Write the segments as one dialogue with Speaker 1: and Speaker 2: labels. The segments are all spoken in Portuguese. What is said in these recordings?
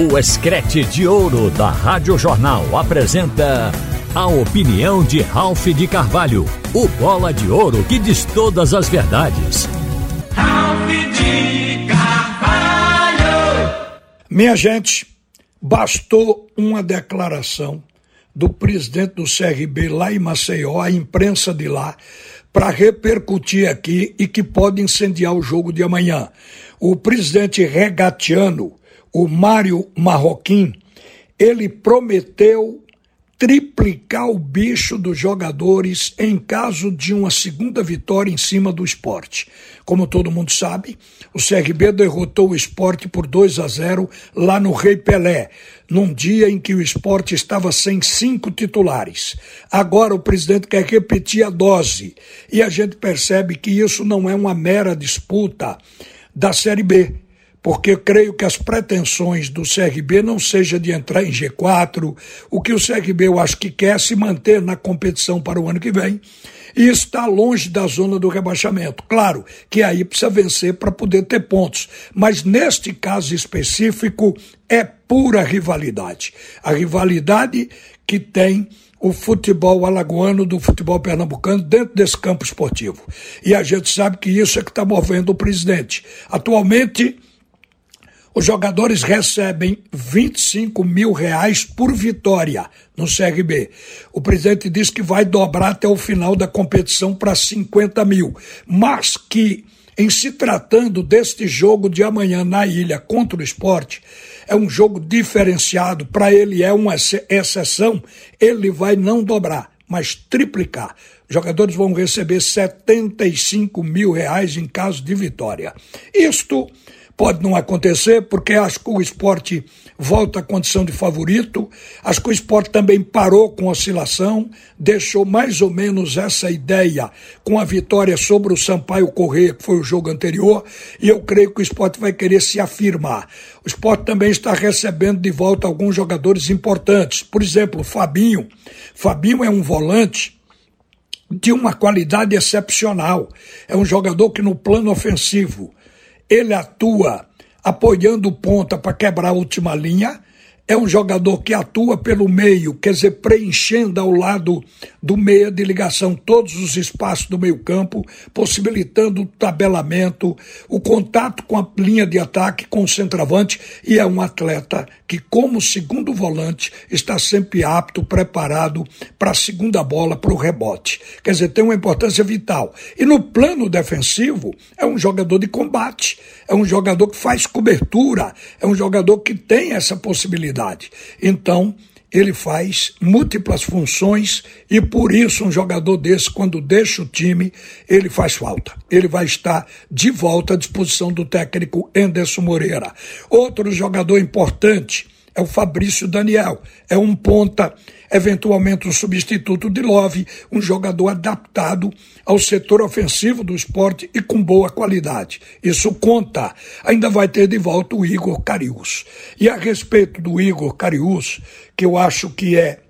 Speaker 1: O Escrete de Ouro da Rádio Jornal apresenta a opinião de Ralph de Carvalho, o bola de ouro que diz todas as verdades.
Speaker 2: Ralph de Carvalho!
Speaker 3: Minha gente, bastou uma declaração do presidente do CRB lá em Maceió, a imprensa de lá, para repercutir aqui e que pode incendiar o jogo de amanhã. O presidente regatiano o Mário Marroquim, ele prometeu triplicar o bicho dos jogadores em caso de uma segunda vitória em cima do esporte. Como todo mundo sabe, o CRB derrotou o esporte por 2 a 0 lá no Rei Pelé, num dia em que o esporte estava sem cinco titulares. Agora o presidente quer repetir a dose e a gente percebe que isso não é uma mera disputa da Série B porque creio que as pretensões do CRB não seja de entrar em G4, o que o CRB eu acho que quer é se manter na competição para o ano que vem e está longe da zona do rebaixamento. Claro que aí precisa vencer para poder ter pontos, mas neste caso específico é pura rivalidade. A rivalidade que tem o futebol alagoano do futebol pernambucano dentro desse campo esportivo. E a gente sabe que isso é que está movendo o presidente. Atualmente, os jogadores recebem 25 mil reais por vitória no CRB. O presidente disse que vai dobrar até o final da competição para 50 mil, mas que, em se tratando deste jogo de amanhã na ilha contra o esporte, é um jogo diferenciado, para ele é uma exceção, ele vai não dobrar, mas triplicar. Os jogadores vão receber 75 mil reais em caso de vitória. Isto pode não acontecer, porque acho que o esporte volta à condição de favorito. Acho que o esporte também parou com oscilação, deixou mais ou menos essa ideia com a vitória sobre o Sampaio Corrêa, que foi o jogo anterior, e eu creio que o esporte vai querer se afirmar. O esporte também está recebendo de volta alguns jogadores importantes. Por exemplo, Fabinho. Fabinho é um volante de uma qualidade excepcional. É um jogador que no plano ofensivo ele atua apoiando ponta para quebrar a última linha é um jogador que atua pelo meio, quer dizer, preenchendo ao lado do meia de ligação todos os espaços do meio-campo, possibilitando o tabelamento, o contato com a linha de ataque com o centroavante, e é um atleta que, como segundo volante, está sempre apto, preparado para a segunda bola, para o rebote. Quer dizer, tem uma importância vital. E no plano defensivo, é um jogador de combate, é um jogador que faz cobertura, é um jogador que tem essa possibilidade então, ele faz múltiplas funções e por isso um jogador desse, quando deixa o time, ele faz falta. Ele vai estar de volta à disposição do técnico Enderson Moreira. Outro jogador importante é o Fabrício Daniel. É um ponta, eventualmente um substituto de Love, um jogador adaptado ao setor ofensivo do esporte e com boa qualidade. Isso conta. Ainda vai ter de volta o Igor Carius. E a respeito do Igor Carius, que eu acho que é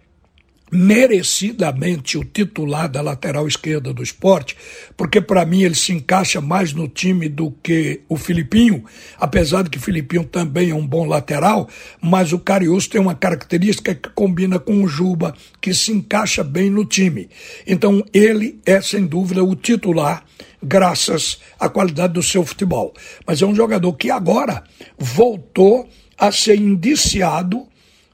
Speaker 3: merecidamente o titular da lateral esquerda do esporte, porque para mim ele se encaixa mais no time do que o Filipinho, apesar de que o Filipinho também é um bom lateral, mas o Carius tem uma característica que combina com o Juba, que se encaixa bem no time. Então ele é sem dúvida o titular graças à qualidade do seu futebol. Mas é um jogador que agora voltou a ser indiciado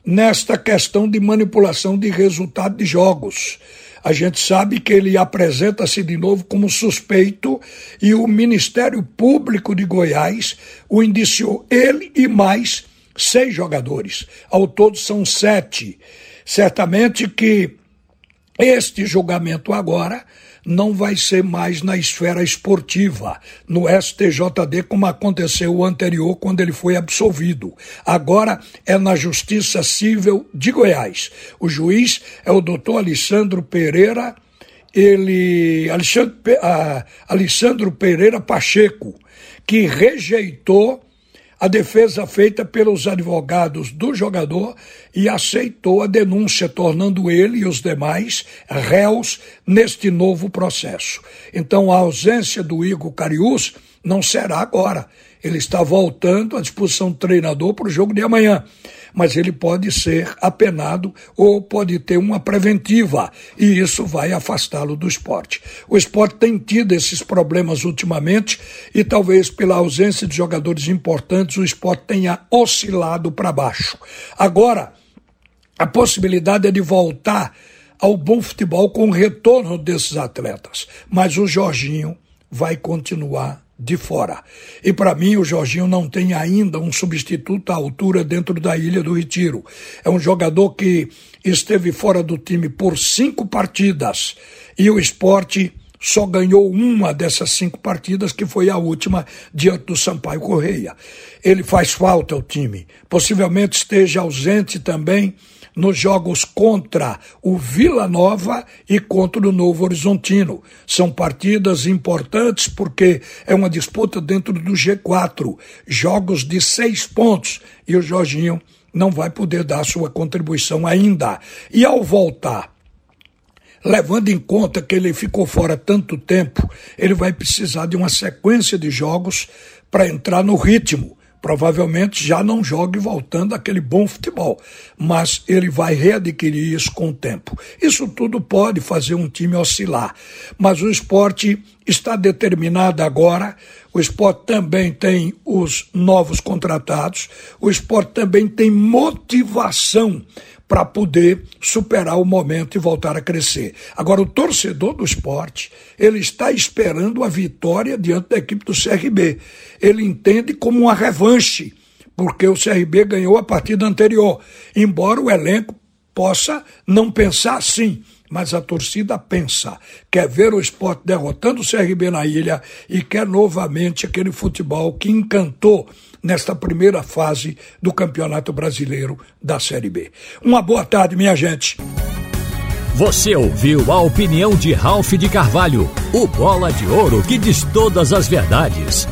Speaker 3: nesta questão de manipulação de resultado de jogos. A gente sabe que ele apresenta-se de novo como suspeito e o Ministério Público de Goiás o indiciou, ele e mais seis jogadores. Ao todo são sete. Certamente que este julgamento agora não vai ser mais na esfera esportiva, no STJD, como aconteceu o anterior, quando ele foi absolvido. Agora é na Justiça Civil de Goiás. O juiz é o doutor Alessandro Pereira, ele. Alexandre, uh, Alessandro Pereira Pacheco, que rejeitou a defesa feita pelos advogados do jogador e aceitou a denúncia, tornando ele e os demais réus neste novo processo. Então, a ausência do Igor Carius não será agora. Ele está voltando à disposição do treinador para o jogo de amanhã. Mas ele pode ser apenado ou pode ter uma preventiva, e isso vai afastá-lo do esporte. O esporte tem tido esses problemas ultimamente, e talvez pela ausência de jogadores importantes, o esporte tenha oscilado para baixo. Agora, a possibilidade é de voltar ao bom futebol com o retorno desses atletas. Mas o Jorginho vai continuar de fora. E para mim, o Jorginho não tem ainda um substituto à altura dentro da Ilha do Retiro. É um jogador que esteve fora do time por cinco partidas e o esporte só ganhou uma dessas cinco partidas, que foi a última diante do Sampaio Correia. Ele faz falta ao time. Possivelmente esteja ausente também nos jogos contra o Vila Nova e contra o Novo Horizontino. São partidas importantes porque é uma disputa dentro do G4, jogos de seis pontos, e o Jorginho não vai poder dar sua contribuição ainda. E ao voltar, levando em conta que ele ficou fora tanto tempo, ele vai precisar de uma sequência de jogos para entrar no ritmo provavelmente já não jogue voltando aquele bom futebol, mas ele vai readquirir isso com o tempo. Isso tudo pode fazer um time oscilar, mas o esporte está determinado agora. O esporte também tem os novos contratados, o esporte também tem motivação para poder superar o momento e voltar a crescer. Agora, o torcedor do esporte, ele está esperando a vitória diante da equipe do CRB. Ele entende como uma revanche, porque o CRB ganhou a partida anterior, embora o elenco possa não pensar assim mas a torcida pensa, quer ver o esporte derrotando o CRB na ilha e quer novamente aquele futebol que encantou nesta primeira fase do Campeonato Brasileiro da Série B. Uma boa tarde, minha gente.
Speaker 1: Você ouviu a opinião de Ralph de Carvalho, o bola de ouro que diz todas as verdades.